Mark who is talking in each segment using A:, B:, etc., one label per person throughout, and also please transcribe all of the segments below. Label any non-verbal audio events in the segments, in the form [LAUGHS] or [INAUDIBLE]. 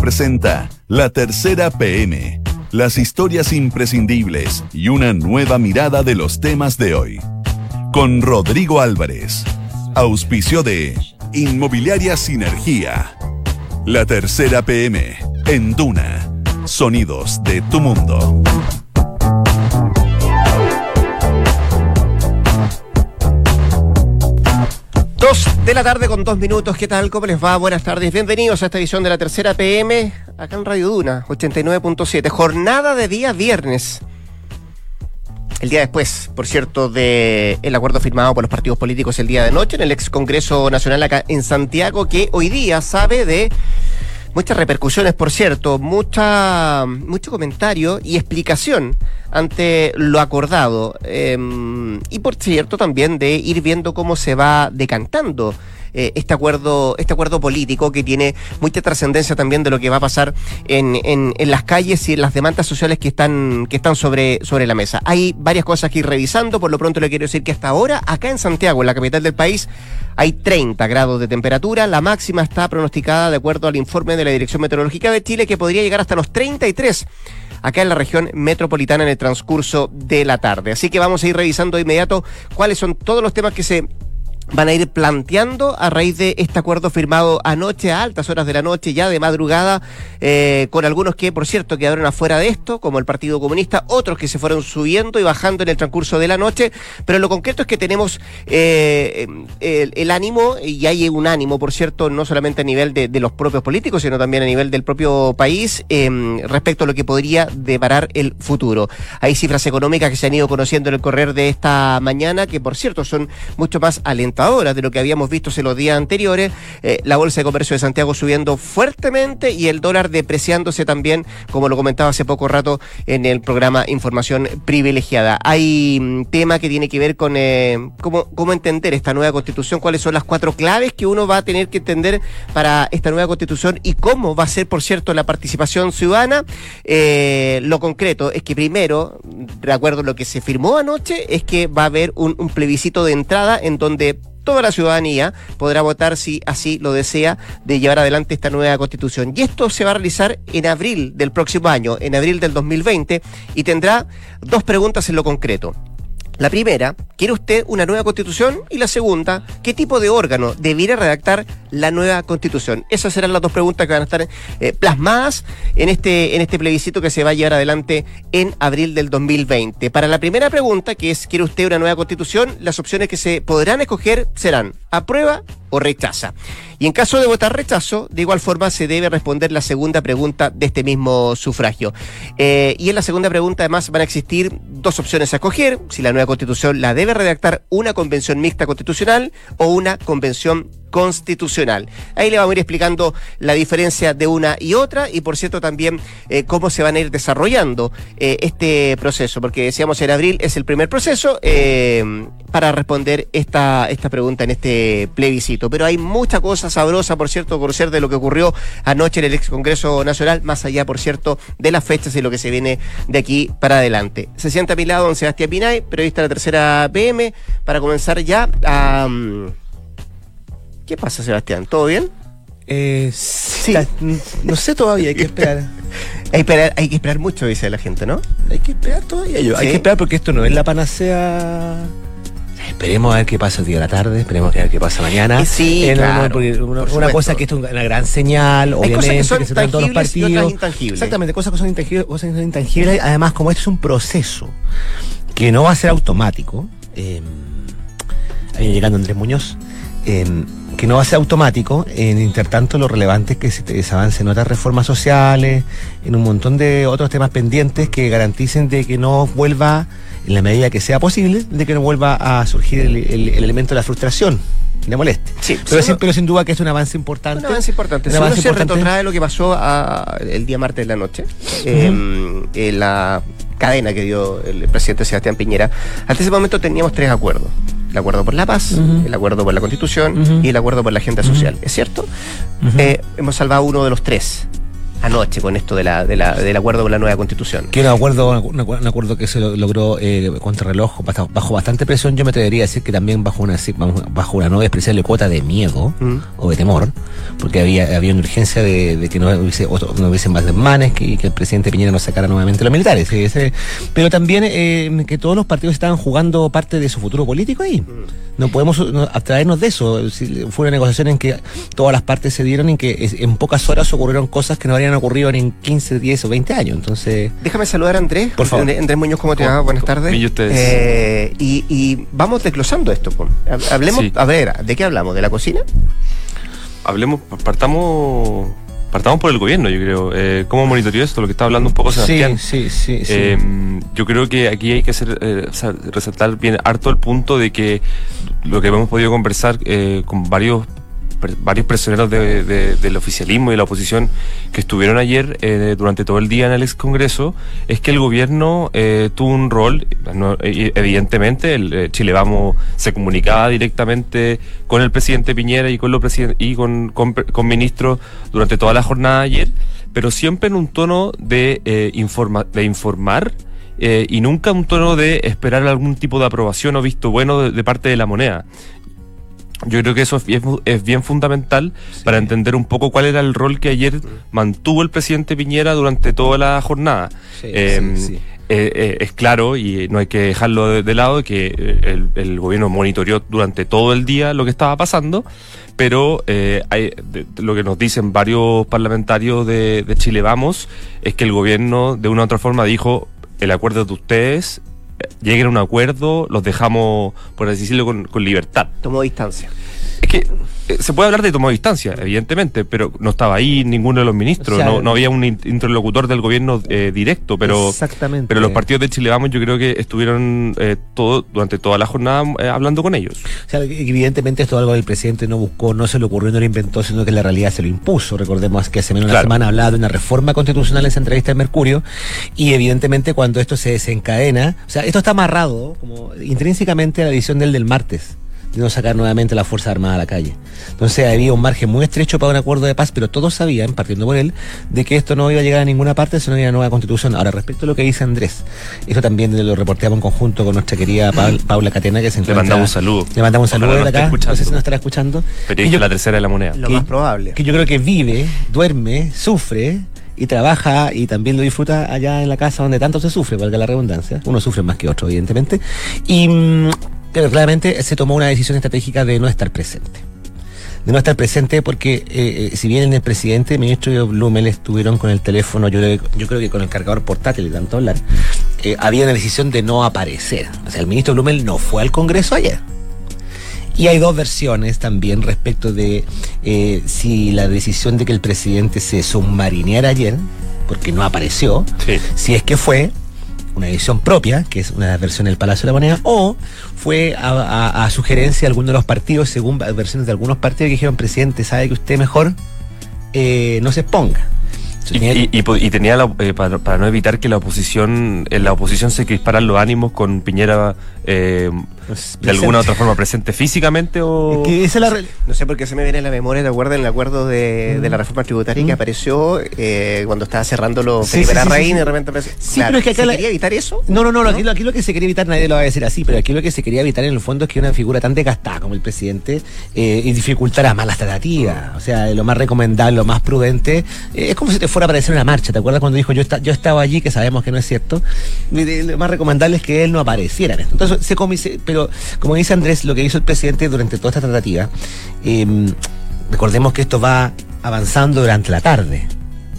A: Presenta La Tercera PM, las historias imprescindibles y una nueva mirada de los temas de hoy. Con Rodrigo Álvarez, auspicio de Inmobiliaria Sinergia. La Tercera PM en Duna, sonidos de tu mundo.
B: De la tarde con dos minutos. ¿Qué tal? ¿Cómo les va? Buenas tardes. Bienvenidos a esta edición de la tercera PM, acá en Radio Duna, 89.7. Jornada de día viernes. El día después, por cierto, del el acuerdo firmado por los partidos políticos el día de noche en el ex Congreso Nacional acá en Santiago, que hoy día sabe de muchas repercusiones, por cierto, mucha, mucho comentario y explicación ante lo acordado. Em, y por cierto, también de ir viendo cómo se va decantando eh, este acuerdo, este acuerdo político que tiene mucha trascendencia también de lo que va a pasar en, en, en, las calles y en las demandas sociales que están, que están sobre, sobre la mesa. Hay varias cosas que ir revisando, por lo pronto le quiero decir que hasta ahora, acá en Santiago, en la capital del país, hay 30 grados de temperatura, la máxima está pronosticada de acuerdo al informe de la Dirección Meteorológica de Chile que podría llegar hasta los 33 acá en la región metropolitana en el transcurso de la tarde. Así que vamos a ir revisando de inmediato cuáles son todos los temas que se van a ir planteando a raíz de este acuerdo firmado anoche a altas horas de la noche, ya de madrugada, eh, con algunos que, por cierto, quedaron afuera de esto, como el Partido Comunista, otros que se fueron subiendo y bajando en el transcurso de la noche, pero lo concreto es que tenemos eh, el, ánimo, y hay un ánimo, por cierto, no solamente a nivel de, los propios políticos, sino también a nivel del propio país, eh, respecto a lo que podría deparar el futuro. Hay cifras económicas que se han ido conociendo en el correr de esta mañana, que, por cierto, son mucho más alentadoras de lo que habíamos visto en los días anteriores, eh, la Bolsa de Comercio de Santiago subiendo fuertemente y el dólar depreciándose también, como lo comentaba hace poco rato en el programa Información Privilegiada. Hay un mm, tema que tiene que ver con eh, cómo, cómo entender esta nueva constitución, cuáles son las cuatro claves que uno va a tener que entender para esta nueva constitución y cómo va a ser, por cierto, la participación ciudadana. Eh, lo concreto es que primero, de acuerdo lo que se firmó anoche, es que va a haber un plebiscito de entrada en donde toda la ciudadanía podrá votar si así lo desea de llevar adelante esta nueva constitución. Y esto se va a realizar en abril del próximo año, en abril del 2020, y tendrá dos preguntas en lo concreto. La primera, ¿quiere usted una nueva constitución? Y la segunda, ¿qué tipo de órgano debiera redactar la nueva constitución? Esas serán las dos preguntas que van a estar eh, plasmadas en este, en este plebiscito que se va a llevar adelante en abril del 2020. Para la primera pregunta, que es ¿quiere usted una nueva constitución? Las opciones que se podrán escoger serán aprueba o rechaza. Y en caso de votar rechazo, de igual forma se debe responder la segunda pregunta de este mismo sufragio. Eh, y en la segunda pregunta además van a existir dos opciones a escoger, si la nueva constitución la debe redactar una convención mixta constitucional o una convención constitucional. Ahí le vamos a ir explicando la diferencia de una y otra y por cierto también eh, cómo se van a ir desarrollando eh, este proceso, porque decíamos en abril es el primer proceso eh, para responder esta, esta pregunta en este plebiscito. Pero hay mucha cosa sabrosa, por cierto, conocer de lo que ocurrió anoche en el ex Congreso Nacional, más allá, por cierto, de las fechas y lo que se viene de aquí para adelante. Se sienta a mi lado don Sebastián Pinay, periodista de la tercera PM, para comenzar ya a... Um, ¿Qué pasa, Sebastián? ¿Todo bien?
C: Eh, sí. no sé todavía, hay que esperar. [LAUGHS]
B: hay, que esperar. hay que esperar mucho, dice la gente, ¿no?
C: Hay que esperar todavía. Yo. ¿Sí? Hay que esperar porque esto no es la panacea. Esperemos a ver qué pasa el día de la tarde, esperemos a ver qué pasa mañana.
B: Sí,
C: eh,
B: claro,
C: una, una cosa que esto es una gran señal,
B: Hay
C: obviamente,
B: cosas que, son
C: que se todos los partidos.
B: Y otras intangibles.
C: Exactamente, cosas que son intangibles, cosas que son intangibles. Además, como esto es un proceso que no va a ser automático, eh, ahí llegando Andrés Muñoz, eh, que no va a ser automático, en intertanto lo relevante es que se, se avance en otras reformas sociales, en un montón de otros temas pendientes que garanticen de que no vuelva, en la medida que sea posible, de que no vuelva a surgir el, el, el elemento de la frustración le moleste.
B: Sí,
C: pero, sin, pero, sin duda que es un avance importante.
B: Un avance importante. Un avance se importante. retrotrae lo que pasó a, el día martes de la noche, uh -huh. eh, en la cadena que dio el presidente Sebastián Piñera. Hasta ese momento teníamos tres acuerdos. El acuerdo por la paz, uh -huh. el acuerdo por la constitución uh -huh. y el acuerdo por la agenda social. ¿Es cierto? Eh, hemos salvado uno de los tres anoche con esto de la, de la, del acuerdo con la nueva constitución.
C: Que un acuerdo, un, acuerdo que se logró eh, contra reloj bajo, bastante presión, yo me atrevería a decir que también bajo una bajo una nueva expresión de cuota de miedo mm. o de temor. porque había, había una urgencia de, que no hubiese, no hubiesen más desmanes, que, que el presidente Piñera no sacara nuevamente los militares. pero también eh, que todos los partidos estaban jugando parte de su futuro político ahí. Mm. No podemos abstraernos de eso. Fue una negociación en que todas las partes se dieron y que en pocas horas ocurrieron cosas que no habrían ocurrido en 15, 10 o 20 años. Entonces.
B: Déjame saludar a Andrés. Por favor. Andrés Muñoz, ¿cómo te va? Buenas tardes.
D: Y
B: eh, y, vamos desglosando esto. Hablemos, a ver, ¿de qué hablamos? ¿De la cocina?
D: Hablemos, partamos partamos por el gobierno, yo creo. Eh, ¿Cómo monitoreó esto? Lo que está hablando un poco Sebastián.
C: Sí, sí, sí.
D: Eh, yo creo que aquí hay que hacer, eh, resaltar bien harto el punto de que lo que hemos podido conversar eh, con varios varios prisioneros del oficialismo y de la oposición que estuvieron ayer eh, durante todo el día en el ex Congreso es que el gobierno eh, tuvo un rol, eh, evidentemente, el Chile se comunicaba directamente con el presidente Piñera y con los y con, con, ministros durante toda la jornada ayer, pero siempre en un tono de, informa, de informar y nunca un tono de esperar algún tipo de aprobación o visto bueno de parte de la moneda. Yo creo que eso es, bien fundamental para entender un poco cuál era el rol que ayer mantuvo el presidente Piñera durante toda la jornada. Em, eh, eh, es claro, y no hay que dejarlo de, lado, que eh, el, gobierno monitoreó durante todo el día lo que estaba pasando, pero hay, lo que nos dicen varios parlamentarios de, de Chile Vamos es que el gobierno de una u otra forma dijo, el acuerdo de ustedes lleguen a un acuerdo, los dejamos, por así decirlo, con, con libertad.
B: Tomó distancia.
D: Es que eh, se puede hablar de tomar distancia, evidentemente, pero no estaba ahí ninguno de los ministros, no, no, había un interlocutor del gobierno eh, directo, pero, pero los partidos de Chile Vamos yo creo que estuvieron eh, todo, durante toda la jornada hablando con ellos.
C: O sea, evidentemente esto es algo que el presidente no buscó, no se le ocurrió, no lo inventó, sino que la realidad se lo impuso. Recordemos que hace menos de una semana hablaba de una reforma constitucional en esa entrevista de Mercurio, y evidentemente cuando esto se desencadena, o sea, esto está amarrado como intrínsecamente a la edición del del martes de no sacar nuevamente la Fuerza Armada a la calle. Entonces había un margen muy estrecho para un acuerdo de paz, pero todos sabían, partiendo por él, de que esto no iba a llegar a ninguna parte si no había una nueva constitución. Ahora, respecto a lo que dice Andrés, esto también lo reporteamos en conjunto con nuestra querida Paula Catena, que se
D: encuentra... Le mandamos un saludo.
C: Le mandamos un saludo de acá, no sé si nos estará escuchando.
D: Pero la tercera de la moneda.
B: Lo más probable.
C: Que yo creo que vive, duerme, sufre y trabaja y también lo disfruta allá en la casa donde tanto se sufre, valga la redundancia. Uno sufre más que otro, evidentemente. Y pero claramente se tomó una decisión estratégica de no estar presente. De no estar presente porque eh, eh, si bien el presidente, el ministro y Blumel estuvieron con el teléfono, yo, yo creo que con el cargador portátil y tanto hablar, eh, había una decisión de no aparecer. O sea, el ministro Blumel no fue al Congreso ayer. Y hay dos versiones también respecto de si la decisión de que el presidente se submarineara ayer, porque no apareció, si es que fue una edición propia, que es una versión del Palacio de la Moneda, o fue a, sugerencia de algunos de los partidos, según versiones de algunos partidos que dijeron, presidente, ¿sabe que usted mejor eh, no se exponga?
D: Y, tenía eh, para, no evitar que la oposición en la oposición se crisparan los ánimos con Piñera eh, pues, de alguna otra forma presente físicamente o
B: no sé por qué se me viene en la memoria ¿te acuerdas el acuerdo de, de la reforma tributaria que mm. apareció eh, cuando estaba cerrando los sí, sí, y de repente apareció.
C: sí pero es que acá ¿Se quería evitar eso no no no, Aquí, lo que se quería evitar nadie lo va a decir así pero aquí lo que se quería evitar en el fondo es que una figura tan desgastada como el presidente y dificultara más las tratativas o sea lo más recomendable lo más prudente es como si te fuera a aparecer una marcha. ¿Te acuerdas cuando dijo yo, yo estaba allí, que sabemos que no es cierto? Lo más recomendable es que él no apareciera en esto. Entonces, se comise, pero como dice Andrés, lo que hizo el presidente durante toda esta tratativa, em, recordemos que esto va avanzando durante la tarde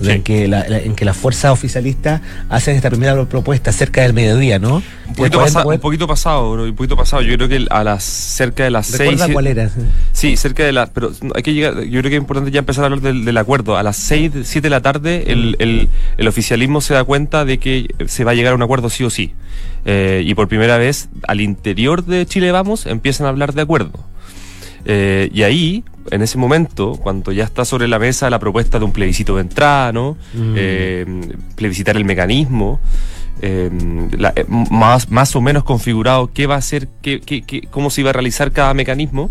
C: en, que la, en que las fuerzas oficialistas hacen esta primera propuesta cerca del mediodía, ¿no?
D: Un poquito, un poquito pasado, bro, un poquito pasado. Yo creo que a las cerca de las seis.
C: cuál era?
D: Sí, cerca de la. Pero hay que llegar. Yo creo que es importante ya empezar a hablar del, acuerdo. A las seis, siete de la tarde, el, el, el, oficialismo se da cuenta de que se va a llegar a un acuerdo sí o sí. Eh, y por primera vez, al interior de Chile Vamos, empiezan a hablar de acuerdo. Eh, y ahí, en ese momento, cuando ya está sobre la mesa la propuesta de un plebiscito de entrada, ¿no? Mm. Eh, plebiscitar el mecanismo, eh, más, más o menos configurado qué va a ser, qué, qué, cómo se iba a realizar cada mecanismo.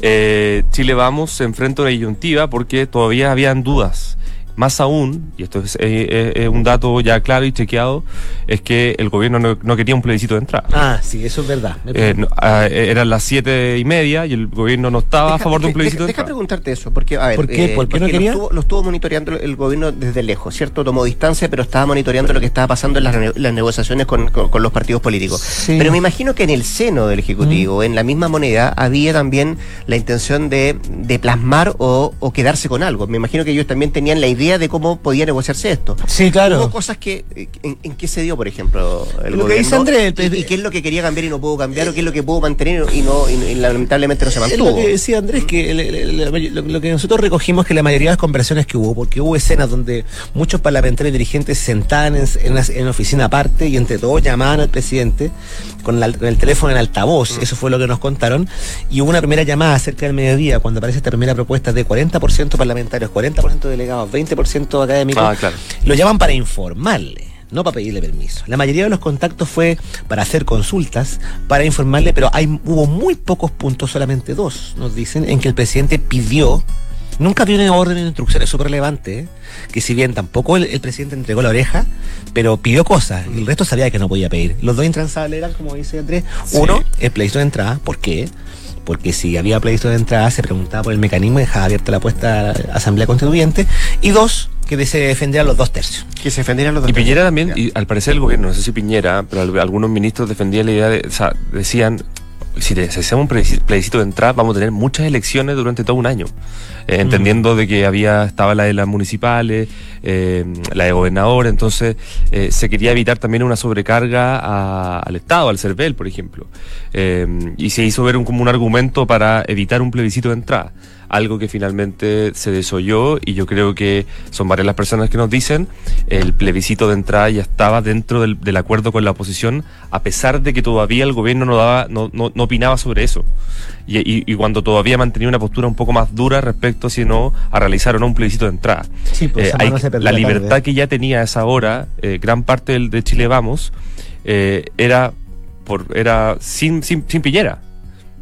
D: Chile Vamos se enfrenta a una disyuntiva porque todavía habían dudas Más aún, y esto es eh, eh, eh, un dato ya claro y chequeado, es que el gobierno no, no quería un plebiscito de entrada.
C: Ah, sí, eso es verdad.
D: Eh, no, ah, eran las siete y media y el gobierno no estaba a favor de un plebiscito
B: deja,
D: de
B: deja
D: entrada.
B: preguntarte eso, porque, a ver,
C: ¿Por qué? ¿Por qué no
B: porque
C: quería?
B: Lo estuvo, lo estuvo monitoreando el gobierno desde lejos, ¿cierto? Tomó distancia, pero estaba monitoreando lo que estaba pasando en las, negociaciones con, con- con los partidos políticos.
C: Sí.
B: Pero me imagino que en el seno del Ejecutivo, en la misma moneda, había también la intención de, de plasmar o, o quedarse con algo. Me imagino que ellos también tenían la idea de cómo podía negociarse esto.
C: Sí,
B: Hubo
C: claro.
B: cosas que, eh, en, en qué se dio, por ejemplo, el
C: Lo que dice? Andrés,
B: y, y qué es lo que quería cambiar y no pudo cambiar, o qué es lo que pudo mantener y no y, y lamentablemente no se mantuvo.
C: lo que decía Andrés, que el- el- el- lo, lo que nosotros recogimos que la mayoría de las conversaciones que hubo, porque hubo escenas donde muchos parlamentarios dirigentes se sentaban en, en, la- en oficina aparte y entre todos llamaban al presidente con, la- con el teléfono en altavoz, eso fue lo que nos contaron, y hubo una primera llamada cerca del mediodía, cuando aparece esta primera propuesta de 40% parlamentarios, 40% delegados, 20% académicos,
D: Ah, claro.
C: lo llaman para informarle, no para pedirle permiso. La mayoría de los contactos fue para hacer consultas, para informarle, pero hay, hubo muy pocos puntos, solamente dos, nos dicen, en que el presidente pidió. Nunca dio una orden de instrucción, es súper relevante, ¿eh? que si bien tampoco el, el presidente entregó la oreja, pero pidió cosas, y el resto sabía que no podía pedir. Los dos intransables eran, como dice Andrés,
D: Sí.
C: uno, el plebiscito de entrada, ¿por qué? Porque si había plebiscito de entrada, se preguntaba por el mecanismo y dejaba abierta la puesta a la Asamblea Constituyente. Y dos, que se defendieran los dos tercios.
B: Que se defendieran los dos.
D: Y Piñera también, y al parecer el gobierno, no sé si Piñera, pero al- algunos ministros defendían la idea de, o sea, decían, si, hacemos un plebiscito de entrada, vamos a tener muchas elecciones durante todo un año. Eh, entendiendo de que había, estaba la de las municipales, eh, la de gobernador, entonces eh, se quería evitar también una sobrecarga a- al Estado, al CERVEL, por ejemplo. Y se hizo ver un- como un argumento para evitar un plebiscito de entrada algo que finalmente se desoyó y yo creo que son varias las personas que nos dicen el plebiscito de entrada ya estaba dentro del, del acuerdo con la oposición a pesar de que todavía el gobierno no daba no, no, no opinaba sobre eso. Y, y- y cuando todavía mantenía una postura un poco más dura respecto si no a realizar o no un plebiscito de entrada.
C: Sí, pues,
D: Eh, hay-
C: se
D: la
C: tarde.
D: libertad que ya tenía a esa hora eh, gran parte del, de Chile Vamos eh, era por era sin, sin, sin Piñera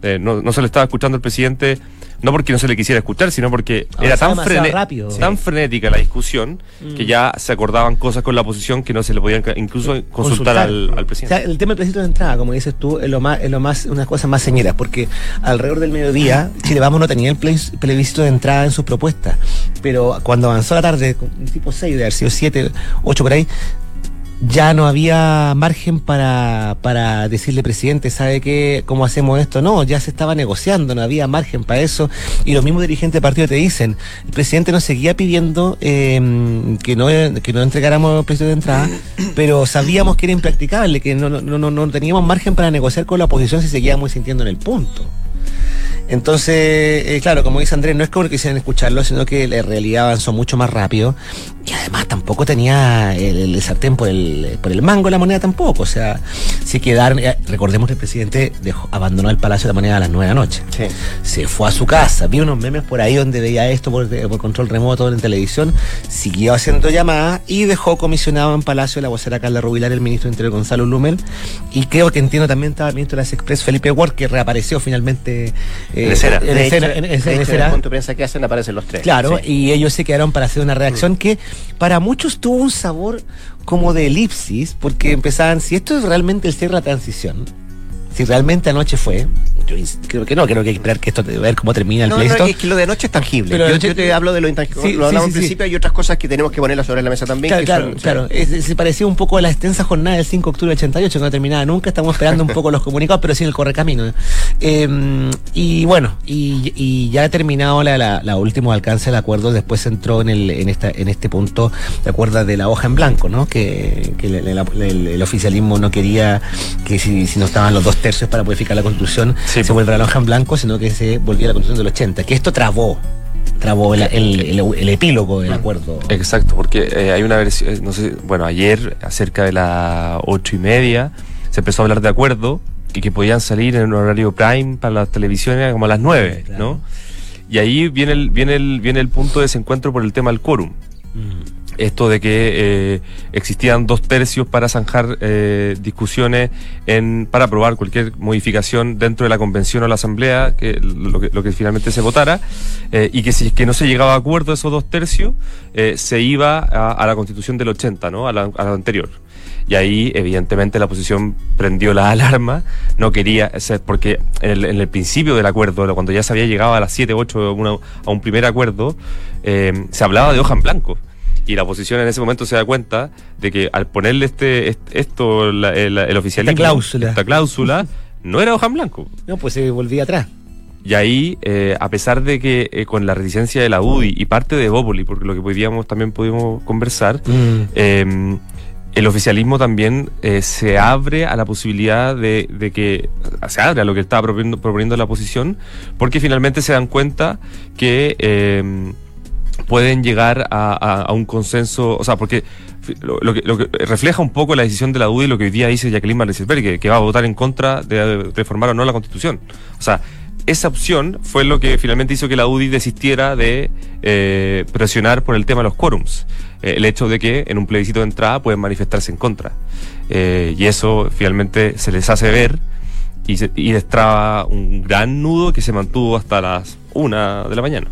D: Eh, no, no se le estaba escuchando al presidente no porque no se le quisiera escuchar, sino porque era
C: Avanzaba
D: tan,
C: rápido.
D: frenética la discusión que ya se acordaban cosas con la oposición que no se le podían incluso consultar, al, al
C: O
D: presidente.
C: sea, el tema del plebiscito de entrada, como dices tú, es lo más, es lo más, unas cosas más señeras, porque alrededor del mediodía, Chile Vamos no tenía el plebis- plebiscito de entrada en sus propuestas. Pero cuando avanzó la tarde, tipo 6, de haber sido 7, 8 por ahí, ya no había margen para, para decirle, presidente, ¿sabe qué? ¿Cómo hacemos esto? No, ya se estaba negociando, no había margen para eso. Y los mismos dirigentes del partido te dicen, el presidente nos seguía pidiendo eh, que, no, que no entregáramos el precio de entrada, pero sabíamos que era impracticable, que no, no, no, no teníamos margen para negociar con la oposición si seguíamos insistiendo en el punto. Entonces, eh, claro, como dice Andrés, no es como que quisieran escucharlo, sino que la realidad avanzó mucho más rápido. Y además tampoco tenía el, el sartén por el, por el mango la moneda tampoco. O sea, se quedaron. eh, recordemos que el presidente dejó, abandonó el Palacio de la Moneda a las 9 de la noche.
B: Sí.
C: Se fue a su casa, vi unos memes por ahí donde veía esto por, por control remoto en televisión, siguió haciendo llamadas y dejó comisionado en Palacio la vocera Carla Rubilar, el ministro de Interior Gonzalo Lumel, y creo que entiendo también estaba el ministro de las Express Felipe Ward, que reapareció finalmente eh,
D: En escena.
C: en escena- en- en- en
B: en
C: escena.
B: el punto de prensa que hacen aparecen los tres.
C: Claro,
B: Sí.
C: y ellos se quedaron para hacer una reacción que para muchos tuvo un sabor como de elipsis, porque empezaban, si esto es realmente el cierre de la transición, si realmente anoche fue, yo creo que no, creo que hay que esperar que esto, ver cómo termina el
B: No, es que lo de anoche es tangible.
C: Pero
B: yo, te hablo de lo intangible.
C: Sí,
B: lo hablamos
C: sí,
B: en
C: sí,
B: principio, hay otras cosas que tenemos que ponerlas sobre la mesa también.
C: Claro,
B: que
C: claro,
B: son-
C: claro. Es- se parecía un poco a la extensa jornada del 5 de octubre del 88, que no terminaba nunca. Estamos esperando un poco los comunicados, pero sí el correcamino. Eh, y bueno, y, y ya ha terminado la, la, la último alcance del acuerdo. Después entró en, el, en, esta, en este punto, ¿te acuerdas de la hoja en blanco, no? Que, que el, el- el- el oficialismo no quería que si, si no estaban los dos tercios para modificar la constitución,
D: Sí,
C: se
D: po.
C: vuelva la hoja en blanco, sino que se volviera la constitución del 80. Que esto trabó, trabó el, el, el- el epílogo del acuerdo.
D: Exacto, porque eh, hay una versión, eh, no sé, bueno, ayer, acerca de las ocho y media, se empezó a hablar de acuerdo y que podían salir en un horario prime para las televisiones como a las nueve,
C: Claro.
D: ¿no? Y ahí viene el, viene el, viene el punto de desencuentro por el tema del quórum. Esto de que eh, existían dos tercios para zanjar eh, discusiones en, para aprobar cualquier modificación dentro de la convención o la asamblea, que lo, que, lo que finalmente se votara, eh, y que si es que no se llegaba a acuerdo esos dos tercios, se iba a, a la constitución del 80, ¿no? A la, a la anterior. Y ahí, evidentemente, la oposición prendió la [LAUGHS] alarma, no quería, o sea, porque en el, en el principio del acuerdo, cuando ya se había llegado a las 7, 8 una- a un primer acuerdo, se hablaba de hoja en blanco. Y la oposición en ese momento se da cuenta de que al ponerle este, est- esto, la- el, el oficialismo,
C: Esta cláusula.
D: esta cláusula, no era hoja en blanco.
C: No, pues se volvía atrás.
D: Y ahí, eh, a pesar de que eh, con la reticencia de la UDI y parte de Bópoli, porque lo que podíamos también pudimos conversar, eh, el oficialismo también eh, se abre a la posibilidad de, de que se abre a lo que estaba proponiendo, proponiendo la oposición, porque finalmente se dan cuenta que eh, pueden llegar a, un consenso, o sea, porque lo, que, lo que refleja un poco la decisión de la UDI lo que hoy día dice Jacqueline Marlesberg, que, que va a votar en contra de reformar o no la constitución. O sea, esa opción fue lo que finalmente hizo que la UDI desistiera de eh, presionar por el tema de los quórums. Eh, el hecho de que en un plebiscito de entrada pueden manifestarse en contra. Eh, y eso finalmente se les hace ver y, y destraba un gran nudo que se mantuvo hasta las una de la mañana.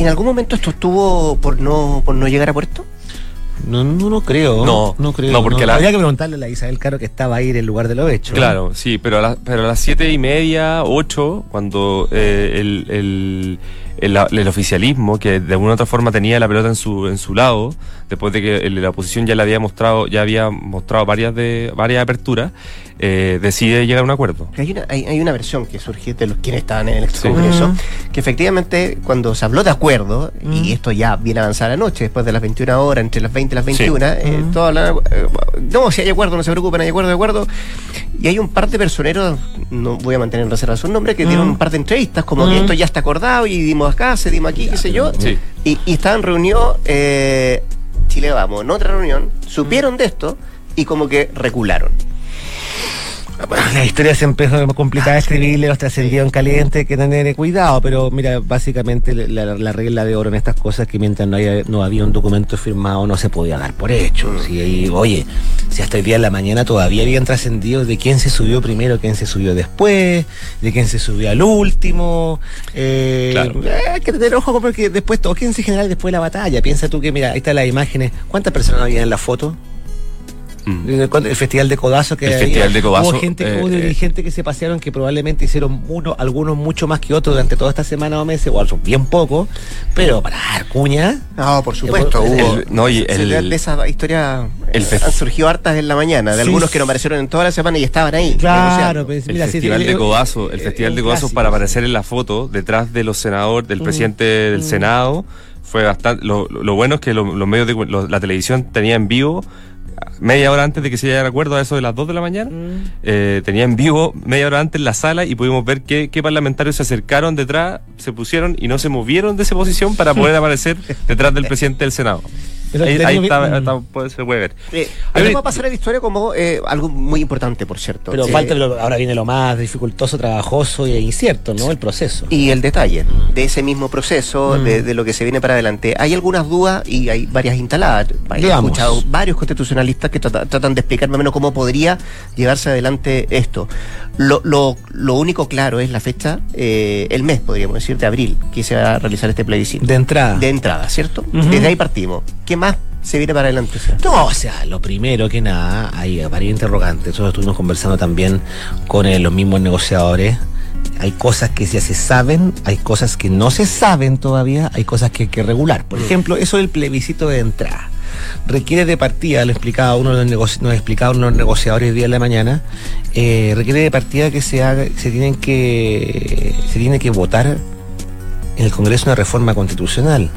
B: ¿En algún momento esto estuvo por no, por no llegar a puerto?
C: No, no, no creo.
D: No,
C: no creo.
D: no, porque la-
C: Habría que preguntarle a la Isabel Caro que estaba ahí en el lugar de los hechos.
D: Claro, sí, pero a, la- pero a las siete y media, ocho, cuando eh, el, el, el, el oficialismo, que de alguna u otra forma tenía la pelota en su, en su lado, después de que el- la oposición ya le había mostrado, ya había mostrado varias de varias aperturas, eh, decide llegar a un acuerdo.
B: Hay una, hay, hay una versión que surge de los quienes estaban en el ex
D: Sí.
B: Congreso,
C: Mm.
B: que efectivamente cuando se habló de acuerdo, y esto ya viene avanzada la noche, después de las 21 horas, entre las 20 y las 21, eh,
C: Mm.
B: todos hablan, eh, no, si hay acuerdo, no se preocupen, hay acuerdo, hay acuerdo. Y hay un par de personeros, no voy a mantener en reserva su nombre, que dieron
C: Mm.
B: un par de entrevistas, como que
C: Mm.
B: esto ya está acordado y dimos acá, se dimos aquí, qué sé yo.
D: Sí.
B: Y, y estaban reunidos, eh, Chile Vamos, en otra reunión, supieron de esto y como que recularon.
C: Bueno, [LAUGHS] la historia se empezó a complicar de escribirle, los trascendió en caliente, hay que tener cuidado, pero mira, básicamente la, la regla de oro en estas cosas es que mientras no, haya, no había un documento firmado no se podía dar por hecho. Si ahí, oye, si hasta el día de la mañana todavía habían trascendido de quién se subió primero, quién se subió después, de quién se subió al último. Eh,
D: Claro.
C: eh, hay que tener ojo porque después todo quién se genera después de la batalla. Piensa tú que, mira, ahí están las imágenes. ¿Cuántas personas había en la foto?
D: Mm.
C: El, festival de codazo que
D: El
C: había.
D: Festival de Codazo,
C: hubo gente
D: eh,
C: hubo
D: eh.
C: dirigentes que se pasearon que probablemente hicieron uno algunos mucho más que otros durante toda esta semana o meses o bien poco pero para dar cuña
B: No, por supuesto,
C: El-
B: hubo.
D: el- no, y el-
B: de esa historia
D: el
B: eh, han surgido hartas en la mañana, de
C: Sí,
B: algunos que no aparecieron en toda la semana y estaban ahí.
C: claro pues,
D: El Festival
C: sí,
D: de
C: eh,
D: Codazo, el
C: eh,
D: Festival de Codazo para aparecer en la foto detrás de los senadores, del
C: Mm.
D: presidente del
C: Mm.
D: Senado, fue bastante. Lo, lo- lo bueno es que lo- los medios de lo- la televisión tenía en vivo media hora antes de que se llegara a acuerdo a eso de las 2 de la mañana.
C: Mm.
D: eh, tenía en vivo media hora antes en la sala y pudimos ver qué, qué parlamentarios se acercaron detrás, se pusieron y no se movieron de esa posición para poder [LAUGHS] aparecer detrás del presidente del Senado. Ahí, ahí está,
C: mm.
D: está- puede- se puede ver.
B: Eh,
D: Hay
B: esto
D: una-
B: va a pasar a la historia como eh, algo muy importante, por cierto.
C: pero
B: Eh,
C: falta lo- ahora viene lo más dificultoso trabajoso e incierto no el proceso
B: Y el detalle de ese mismo proceso,
C: Mm.
B: de, de lo que se viene para adelante. Hay algunas dudas y hay varias instaladas. He escuchado varios constitucionalistas que trata- tratan de explicar más o menos cómo podría llevarse adelante esto. Lo, lo, lo único claro es la fecha, eh, el mes, podríamos decir, de abril, que se va a realizar este plebiscito.
C: de entrada
B: de entrada, ¿cierto? Desde ahí partimos. ¿Qué más se viene para adelante?
C: No, o sea, lo primero que nada, hay varios interrogantes. Nosotros estuvimos conversando también con eh, los mismos negociadores. Hay cosas que ya se saben, hay cosas que no se saben todavía, hay cosas que hay que regular. Por ejemplo, eso del plebiscito de entrada. Requiere de partida, lo explicaba uno de los nos explicaba uno de los negociadores día de la mañana, eh, requiere de partida que se haga, se tienen que, se tiene que votar en el Congreso una reforma constitucional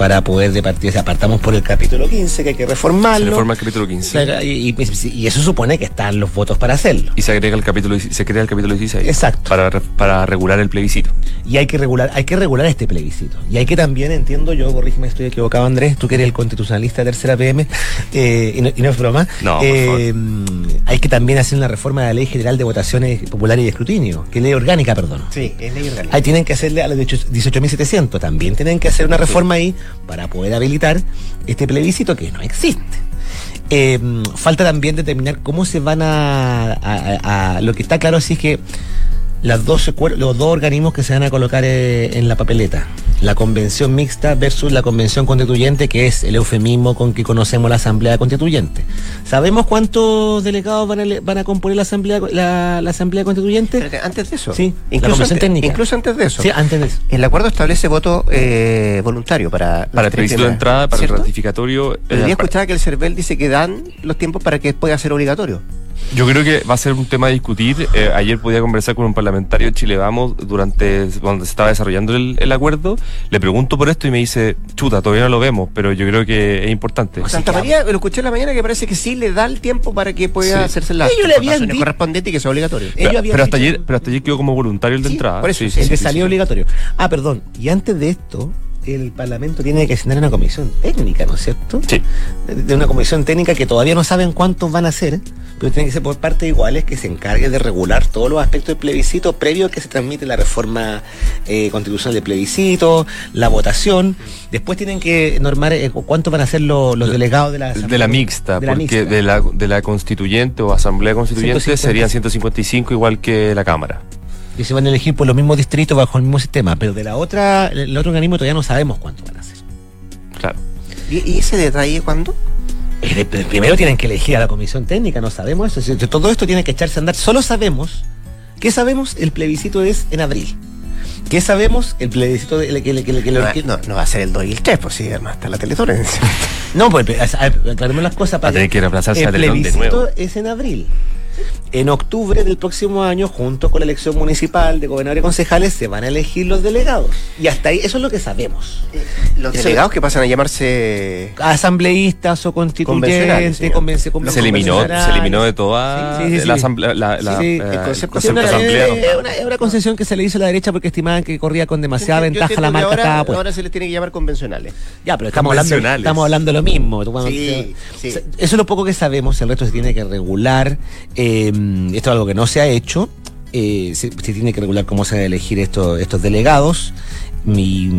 C: para poder de partida, o sea, partamos por el capítulo 15 que hay que
D: Se
C: reformarlo.
D: reforma el capítulo 15.
C: Claro, y, y- y eso supone que están los votos para hacerlo.
D: Y se agrega el capítulo, se crea el capítulo 16.
C: Exacto.
D: Para, re- para regular el plebiscito.
C: Y hay que regular, hay que regular este plebiscito. Y hay que también, entiendo yo, corrígeme si estoy equivocado, Andrés, tú que eres el constitucionalista de tercera PM, [LAUGHS] eh, y, no, y no es broma.
D: No,
C: eh, hay que también hacer una reforma de la ley general de votaciones populares y de escrutinio, que ley orgánica, perdón.
B: Sí, es ley orgánica.
C: Ahí tienen que hacerle a los 18- 18.700, también tienen que hacer una reforma ahí para poder habilitar este plebiscito que no existe. Eh, falta también determinar cómo se van a, a- a- Lo que está claro sí es que las dos, cuer- los dos organismos que se van a colocar eh, en la papeleta. La convención mixta versus la convención constituyente, que es el eufemismo con que conocemos la asamblea constituyente. ¿Sabemos cuántos delegados van a, van a componer la asamblea, la, la asamblea constituyente?
B: Antes de eso.
C: Sí, la
B: incluso
C: convención
B: antes,
C: técnica.
B: incluso antes de eso.
C: Sí, antes de eso.
B: El acuerdo establece voto eh, voluntario para
D: Para el plebiscito de entrada, para el ratificatorio. Eh,
B: yo
D: pa-
B: escuchaba que el CERVEL dice que dan los tiempos para que pueda ser obligatorio.
D: Yo creo que va a ser un tema a discutir. Eh, ayer podía conversar con un parlamentario de Chile Vamos durante cuando se estaba desarrollando el, el acuerdo. Le pregunto por esto y me dice, chuta, todavía no lo vemos, pero yo creo que es importante.
B: Santa María, lo escuché en la mañana que parece que sí le da el tiempo para que pueda
D: Sí.
B: hacerse la correspondientes y que sea obligatorio.
C: Ellos
D: Pero,
C: habían
D: pero hasta
C: dicho-
D: ayer, pero hasta ayer quedó como voluntario el de
B: Sí,
D: entrada.
B: por eso,
D: Sí,
B: sí,
C: el que
B: sí,
C: salió obligatorio. Ah, perdón. Y antes de esto, el Parlamento tiene que asignar una comisión técnica, ¿no es cierto?
D: Sí.
C: De- una comisión técnica que todavía no saben cuántos van a ser, pero tiene que ser por partes iguales que se encargue de regular todos los aspectos del plebiscito previo a que se transmite la reforma eh, constitucional del plebiscito, la votación. Después tienen que normar eh, cu- cuántos van a ser los, los delegados de la
D: De la mixta,
C: de la
D: porque
C: mixta.
D: De, la, de la constituyente o asamblea constituyente
C: 150.
D: serían 155 igual que la Cámara.
C: Que se van a elegir por los mismos distritos bajo el mismo sistema, pero de la otra, el otro organismo todavía no sabemos cuántos van a ser.
D: Claro.
B: ¿Y, y ese detalle cuándo?
C: Eh, Primero tienen que elegir a la comisión técnica, no sabemos eso. Todo esto tiene que echarse a andar. Solo sabemos, ¿qué sabemos? El plebiscito es en abril. ¿Qué sabemos? El plebiscito de, que, que- que- que-
B: No,
C: que-
B: no, no va a ser el 2 y el 3, pues sí, además está la Teletón. [LAUGHS]
C: No, pues aclaremos las cosas.
D: Va a tener que reemplazarse
C: el
D: a Teletón de
C: plebiscito
D: nuevo.
C: es en abril. En octubre del próximo año, junto con la elección municipal de gobernadores y concejales, se van a elegir los delegados. Y hasta ahí, eso es lo que sabemos.
B: Los
C: Eso-
B: delegados que pasan a llamarse
C: Asambleístas o constituyentes, convence-
B: Los
D: Se eliminó, se eliminó de toda
C: Sí, sí, sí.
D: la asamblea, la, la-
C: Sí,
D: la-
B: el concepto
D: concepto
C: es una, es una concesión que se le hizo a la derecha porque estimaban que corría con demasiada ventaja la marca
B: ahora,
C: puesta.
B: ahora se les tiene que llamar convencionales.
C: Ya, pero estamos hablando, estamos hablando lo mismo. Eso es lo poco que sabemos, el resto se tiene que regular. Eh, esto es algo que no se ha hecho. eh, se, tiene que regular cómo se van a elegir estos, estos delegados. Y,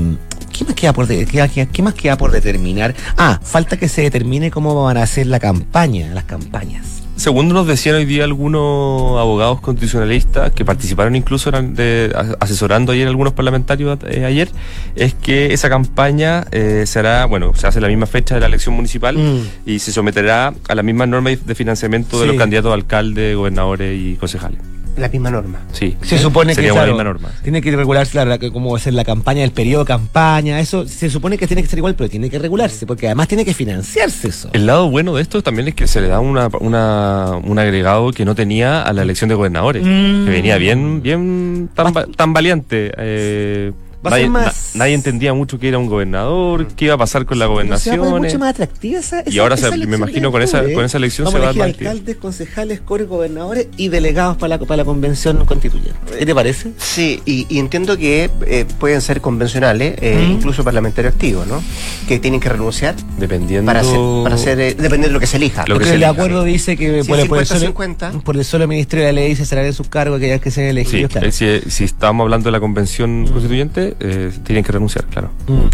C: ¿qué, más queda por qué, más queda por determinar? Ah, falta que se determine cómo van a hacer la campaña, las campañas.
D: Según nos decían hoy día algunos abogados constitucionalistas que participaron incluso eran de- asesorando ayer a algunos parlamentarios eh, ayer, es que esa campaña eh, se hará, bueno, se hace la misma fecha de la elección municipal
C: Mm.
D: y se someterá a las mismas normas de financiamiento de los candidatos a alcalde, gobernadores y concejales.
B: La misma norma.
D: Sí.
C: Se supone
D: Sería
C: que claro,
D: misma norma.
C: tiene que regularse claro, la- que cómo va a ser la campaña, el periodo de campaña, eso se supone que tiene que ser igual, pero tiene que regularse, porque además tiene que financiarse eso.
D: El lado bueno de esto también es que se le da una, una- un agregado que no tenía a la elección de gobernadores,
C: Mm.
D: que venía bien, bien tan, tan valiente. eh,
C: Va a ser
D: nadie,
C: más-
D: na- nadie entendía mucho qué era un gobernador, qué iba a pasar con la
C: Pero se va a
D: gobernación.
C: poner mucho más atractiva esa,
D: Y
C: esa-
D: ahora se- me imagino con esa- con esa elección
C: Vamos
D: se va
C: a elegir alcaldes, concejales, core gobernadores y delegados para la, para la convención constituyente. ¿Qué te parece?
B: Sí, y, y entiendo que eh, pueden ser convencionales, eh,
C: Mm.
B: incluso parlamentarios activos, ¿no? Que tienen que renunciar
D: Dependiendo.
B: para hacer, para hacer eh, dependiendo de lo que se elija.
D: Lo que se
C: el
D: elija.
C: acuerdo dice que
B: Sí,
C: por, el- por el
B: 50-50.
C: solo, por el solo Ministerio de la Ley se será de sus cargos aquellas que sean
D: Sí,
C: elegidos. claro.
D: eh, si, si estamos hablando de la convención constituyente, eh, tienen que renunciar, claro.
C: Mm.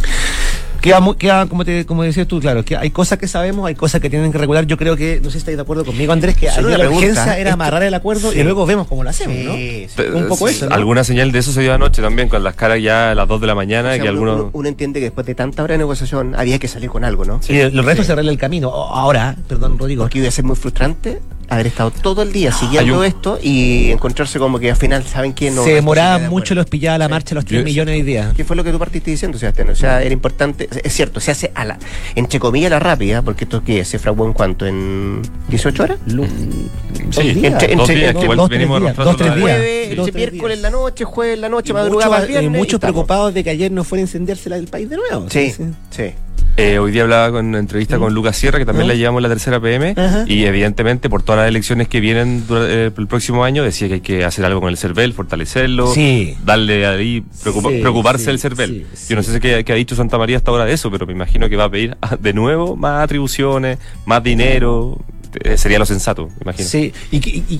C: Queda, queda, como, te, como decías tú, claro, que hay cosas que sabemos, hay cosas que tienen que regular. Yo creo que, no sé si estáis de acuerdo conmigo, Andrés, que
B: Solo
C: la urgencia era
B: esto-
C: amarrar el acuerdo
B: Sí.
C: y luego vemos cómo lo hacemos, ¿no?
B: Sí, sí.
D: Pe-
C: un poco
D: sí,
C: eso, ¿no?
D: Alguna señal de eso se dio anoche también, con las caras ya a las 2 de la mañana,
B: O sea,
D: que
B: uno,
D: algunos...
B: uno- uno entiende que después de tanta hora de negociación había que salir con algo, ¿no?
C: Y el resto se arregla el camino. Ahora, perdón, Rodrigo,
B: Porque iba a ser muy frustrante haber estado todo el día siguiendo
D: un-
B: esto y encontrarse como que al final, ¿saben qué? No
C: se
B: hay
C: demoraban
B: posibilidad de
C: mucho, los pillaba a la
B: Sí.
C: marcha los 3
D: Yo-
C: millones hoy día.
B: ¿Qué fue lo que tú partiste diciendo, Sebastián? O sea, era importante, es cierto, se hace a la, entre comillas, la rápida, porque esto que se fraguó en cuánto, en 18 horas.
D: Sí,
C: dos días.
B: entre-
D: dos
B: entre-
D: días, que igual
C: dos, tres
D: venimos
C: días, dos, tres días.
B: Jueves,
C: Dos,
B: ese
C: tres
B: miércoles en
C: días.
B: la noche, jueves en la noche,
C: Y
B: madrugada
C: muchos-
B: al viernes.
C: y
B: y
C: muchos
B: estamos.
C: preocupados de que ayer no fuera a incendiarse la- el país de nuevo.
B: Sí, sí.
D: Eh, hoy día hablaba con una entrevista con Lucas Sierra, que también
C: ¿Mm?
D: la llevamos la tercera PM,
C: Ajá.
D: y evidentemente por todas las elecciones que vienen eh, el próximo año, decía que hay que hacer algo con el CERVEL, fortalecerlo,
C: Sí.
D: darle ahí, preocupa-
C: Sí,
D: preocuparse
C: sí,
D: del CERVEL. Yo no sé si qué, qué ha dicho Santa María hasta ahora de eso, pero me imagino que va a pedir ah, de nuevo más atribuciones, más dinero, eh, sería lo sensato, imagino.
C: Sí, y, que- y, y,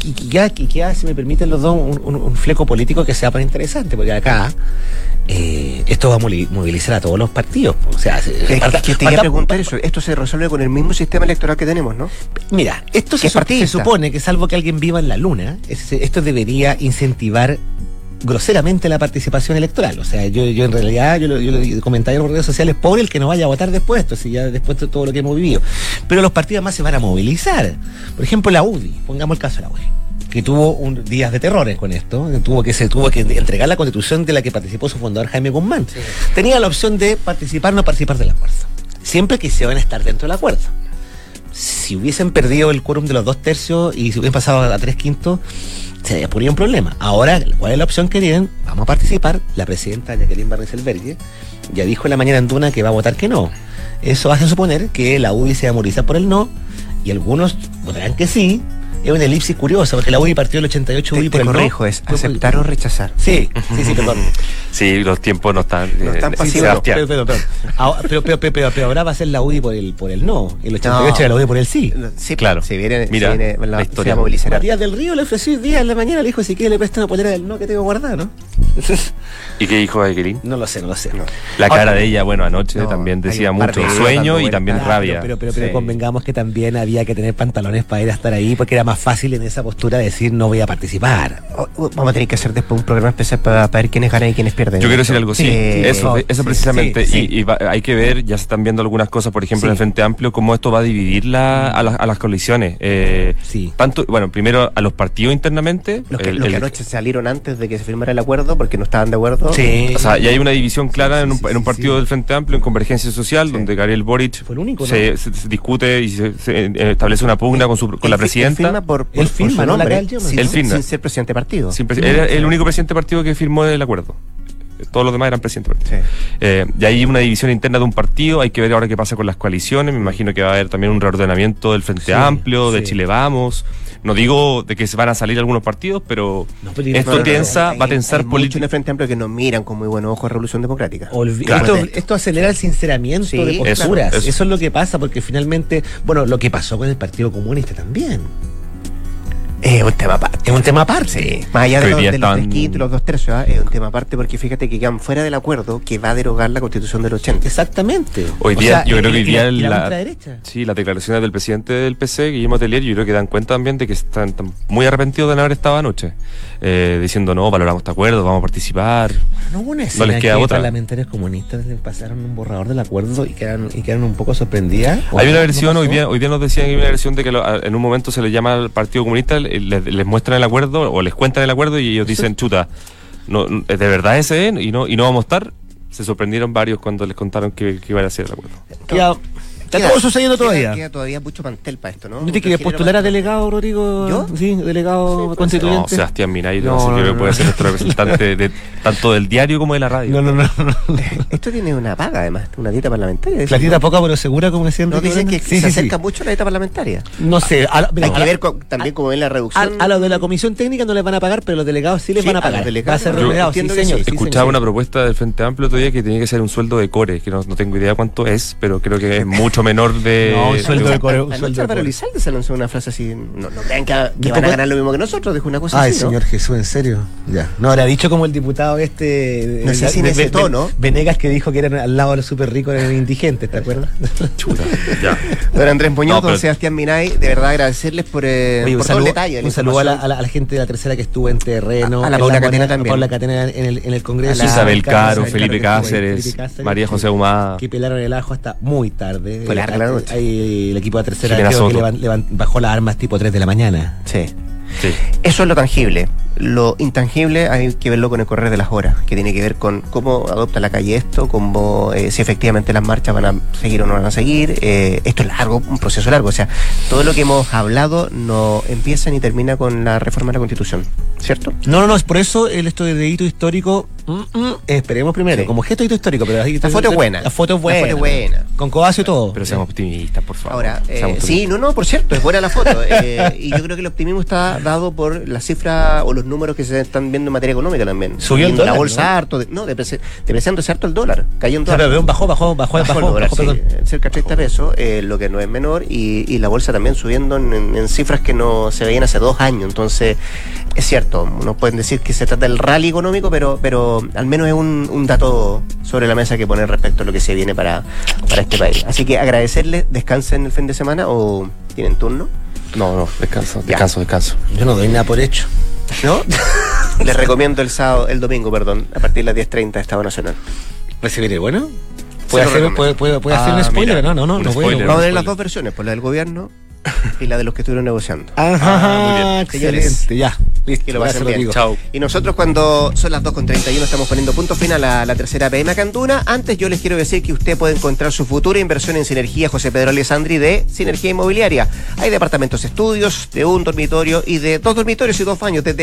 C: y queda, si me permiten los dos, un, un- un fleco político que sea para interesante, porque acá eh, esto va a movilizar a todos los partidos. O sea, se-
B: Es
C: falta-
B: que te iba a
C: falta-
B: preguntar eso. Esto se resuelve con el mismo sistema electoral que tenemos, ¿no?
C: Mira, esto se,
B: es
C: su- se supone que salvo que alguien viva en la luna, es- esto debería incentivar groseramente la participación electoral. O sea, yo, yo en realidad, yo lo, yo lo comentaba en redes sociales, pobre el que no vaya a votar después, esto, si ya después de todo lo que hemos vivido. Pero los partidos más se van a movilizar. Por ejemplo, la UDI, pongamos el caso de la UDI que tuvo un, días de terrores con esto, tuvo que se tuvo que entregar la constitución de la que participó su fundador Jaime Guzmán. Tenía la opción de participar o no participar del acuerdo. Siempre que se van a estar dentro del acuerdo si hubiesen perdido el quórum de los dos tercios y si hubiesen pasado a tres quintos, se ponía un problema. Ahora, ¿cuál es la opción que tienen? Vamos a participar. La presidenta Jacqueline Barnes ya dijo en la mañana en Duna que va a votar que no. Eso hace suponer que la UDI se va a movilizar por el no y algunos votarán que sí. Es una elipsis curiosa porque la UDI partió el 88
B: Te,
C: UDI por
B: te
C: el
B: corrijo,
C: no.
B: es aceptar o rechazar.
C: Sí, sí, sí, [LAUGHS] perdón.
D: Sí, los tiempos no están.
B: No están
D: eh,
B: pasivos.
D: Sebastián.
C: Pero, pero, pero, ahora, pero, pero, pero, pero- pero ahora va a ser la UDI por el, por el no. El 88
B: No.
C: era la UDI por el sí.
B: Sí,
D: Claro.
B: Se viene,
D: Mira, la
B: la,
D: historia.
B: se va a movilizar.
C: Matías del Río le ofreció día en la mañana, le dijo si quiere le presta una polera del no que tengo guardada, ¿no?
D: ¿Y qué dijo Jacqueline?
C: no lo sé, no lo sé.
D: La cara de ella, bueno, anoche
B: No,
D: también decía mucho sueño y también rabia.
C: Pero, pero, pero
B: Sí.
C: convengamos que también había que tener pantalones para ir a estar ahí porque era más fácil en esa postura decir no voy a participar.
B: Vamos a tener que hacer después un programa especial para, para ver quiénes ganan y quiénes pierden.
D: Yo quiero decir algo, sí, eso, eso
C: sí,
D: precisamente,
C: sí, sí.
D: y, y va- hay que ver, ya se están viendo algunas cosas, por ejemplo, en el. Frente Amplio, cómo esto va a dividir la- a, las- a las coaliciones. Eh,
C: Sí.
D: tanto, bueno, primero a los partidos internamente.
B: Los que,
D: el-
B: los que
D: el-
B: anoche salieron antes de que se firmara el acuerdo porque no estaban de acuerdo.
C: Sí.
D: O sea, y hay una división clara
C: Sí,
D: en, un,
C: sí,
D: en un partido
C: sí.
D: del Frente Amplio, en Convergencia Social, donde Gabriel Boric
C: Fue el único, ¿no?
D: se, se- se discute y se, se, eh, establece una pugna con, su, con la
B: fi- él
D: presidenta.
B: firma por, por-
C: Él
B: por
C: firma,
B: su
C: ¿no? La
B: sin,
D: Él firma.
B: sin ser presidente de partido.
D: Era el único presidente de partido que firmó el acuerdo. Todos los demás eran presidentes.
B: Sí.
D: Eh, y hay una división interna de un partido, hay que ver ahora qué pasa con las coaliciones, me imagino que va a haber también un reordenamiento del Frente
C: Sí,
D: Amplio, de
C: sí.
D: Chile Vamos. No digo de que se van a salir algunos partidos, pero
C: No, pero-
D: esto
C: no, no,
D: piensa,
B: Hay-
D: va a tensar
B: hay muchos en el
D: política.
B: Frente Amplio que nos miran con muy buenos ojos a Revolución Democrática.
C: Olvi-
B: Claro.
C: esto, esto acelera el sinceramiento
B: Sí,
C: de
B: eso,
C: posturas.
D: eso.
C: Eso, es lo que pasa, porque finalmente, bueno, lo que pasó con el Partido Comunista también.
B: Es un tema aparte.
C: Es un tema aparte.
B: Sí. Más allá de
D: Que
B: los, de los
D: estaban-
B: tres quintos los dos tercios, ¿ah? es un tema aparte porque fíjate que quedan fuera del acuerdo que va a derogar la constitución del 80.
C: Exactamente.
D: Hoy
C: O
D: día,
C: sea,
D: yo creo que hoy día
C: la, la
D: la-. Sí, las declaraciones del presidente del PC, Guillermo Telier, yo creo que dan cuenta también de que están, están muy arrepentidos de no haber estado anoche, eh, diciendo no, valoramos este acuerdo, vamos a participar.
C: No hubo una
D: No
C: escena
D: les queda
C: que
D: otra.
C: parlamentarios comunistas le pasaron un borrador del acuerdo y quedaron, y quedaron un poco sorprendidas. ¿O
D: Hay
C: no?
D: una
C: ¿No
D: versión, hoy día, hoy día nos decían que hay una versión de que lo- a- en un momento se le llama al Partido Comunista, le- les, les muestran el acuerdo o les cuentan el acuerdo y ellos dicen, chuta, no, no, ¿de verdad ese es? y no, y no vamos a estar? Se sorprendieron varios cuando les contaron que, que iba a ser el acuerdo.
C: Está
B: Queda-
C: todo sucediendo
B: queda-
C: todavía.
B: Queda todavía mucho mantel para esto, ¿no?
C: ¿No te quieres postular a delegado, Rodrigo?
B: ¿Yo?
C: Sí, delegado constituyente.
D: No, Sebastián Minay,
C: No,
D: no, sé,
C: no, no,
D: que puede
C: no.
D: ser nuestro [LAUGHS] representante de, tanto del diario como de la radio.
C: No, no, no. [LAUGHS]
B: Esto tiene una paga, además, una dieta parlamentaria.
C: La tita poca pero segura, como decían.
B: No dicen que
C: Sí,
B: se
C: sí, sí.
B: acerca mucho a la dieta parlamentaria.
C: No sé. a la- mira,
B: Hay
C: a
B: que ver con- también cómo ven la
C: A,
B: reducción.
C: a los de la comisión técnica no les van a pagar, pero los delegados sí les
B: Sí,
C: van a
B: a
C: pagar. Va a ser remunerado, sí, señor.
B: sí.
C: sí,
D: Escuchaba una propuesta del Frente Amplio otro día que tenía que ser un sueldo de core, que no, no tengo idea cuánto es, pero creo que es mucho [LAUGHS] menor de...
C: No, un sueldo
D: de-
C: de core. un
B: Anoche Álvaro
C: core.
B: Elizalde se lanzó una frase así. No, no crean que, que
C: ¿De
B: van a ganar lo mismo que nosotros, dijo una cosa
C: Ay,
B: así. ¿no?
C: señor Jesús, ¿en serio? Ya. No, ahora dicho como el diputado este.
B: No sé si en ese tono.
C: Venegas que dijo que eran al lado de los súper ricos, eran indigentes, ¿te acuerdas? [LAUGHS]
D: Chuta, ya.
B: Don Andrés Muñoz, don Sebastián Minay, de verdad agradecerles por, eh,
C: Oye,
B: por todo el detalle.
C: un saludo a la,
B: información.
C: a la- a la gente de la tercera que estuvo en terreno.
B: A- a la Paula Catena también.
C: Paula Catena en el, en el Congreso.
D: Isabel Caro, Felipe Cáceres, María José Humada.
C: Que pelaron el ajo hasta muy tarde.
B: Fue larga la noche.
C: Ahí el equipo de tercera creo que bajó las armas tipo 3 de la mañana.
B: Sí.
D: Sí.
B: Eso es lo tangible. Lo intangible hay que verlo con el correr de las horas, que tiene que ver con cómo adopta la calle esto, cómo eh, si efectivamente las marchas van a seguir o no van a seguir. Eh, esto es largo, un proceso largo. O sea, todo lo que hemos hablado no empieza ni termina con la reforma de la Constitución, ¿cierto?
C: No, no, no, es por eso el esto de hito histórico. Mm, mm, esperemos primero,
B: Sí.
C: como gesto histórico, pero ahí-
B: La foto es buena.
C: La foto es
B: La
C: buena.
B: foto es buena.
C: Con codazo y todo.
D: Pero seamos optimistas, por favor.
B: Ahora, eh, sí, no, no, por cierto, es buena la foto. [LAUGHS] eh, y yo creo que el optimismo está dado por las cifras o los números que se están viendo en materia económica también.
C: Subió el
B: la
C: dólar,
B: bolsa
C: ¿no?
B: harto, de- no, depreci- depreciándose harto el dólar. Cayó un
C: O sea,
B: dólar.
C: bajó, bajó, bajó, bajó,
B: dólar, sí,
C: perdón.
B: cerca de 30 pesos, eh, lo que no es menor, y, y la bolsa también subiendo en, en- en cifras que no se veían hace dos años. Entonces, es cierto, nos pueden decir que se trata del rally económico, pero, pero pero al menos es un, un dato sobre la mesa que poner respecto a lo que se viene para, para este país. Así que agradecerles, descansen el fin de semana o tienen turno,
D: No, no, descanso,
B: Ya.
D: descanso, descanso.
C: Yo no doy nada por hecho.
B: ¿no? [LAUGHS] Les recomiendo el sábado, el domingo, perdón, a partir de las 10.30 Estado Nacional.
C: ¿Recibiré bueno? ¿Puede hacer, puede, puede, puede hacer
D: Ah,
C: un spoiler?
D: mira,
C: no, no, no,
D: un
C: no voy a-.
B: Vamos a ver las dos versiones, por la del gobierno [LAUGHS] y la de los que estuvieron negociando.
C: Ajá,
D: Ah, muy bien.
C: excelente,
B: Señores,
C: ya. Listo,
B: que lo pasen bien.
C: digo.
D: Chao.
B: Y nosotros cuando son las 2.31 estamos poniendo punto final a la tercera PM Canduna. Antes yo les quiero decir que usted puede encontrar su futura inversión en Sinergia José Pedro Alessandri de Sinergia Inmobiliaria. Hay departamentos estudios de un dormitorio y de dos dormitorios y dos baños desde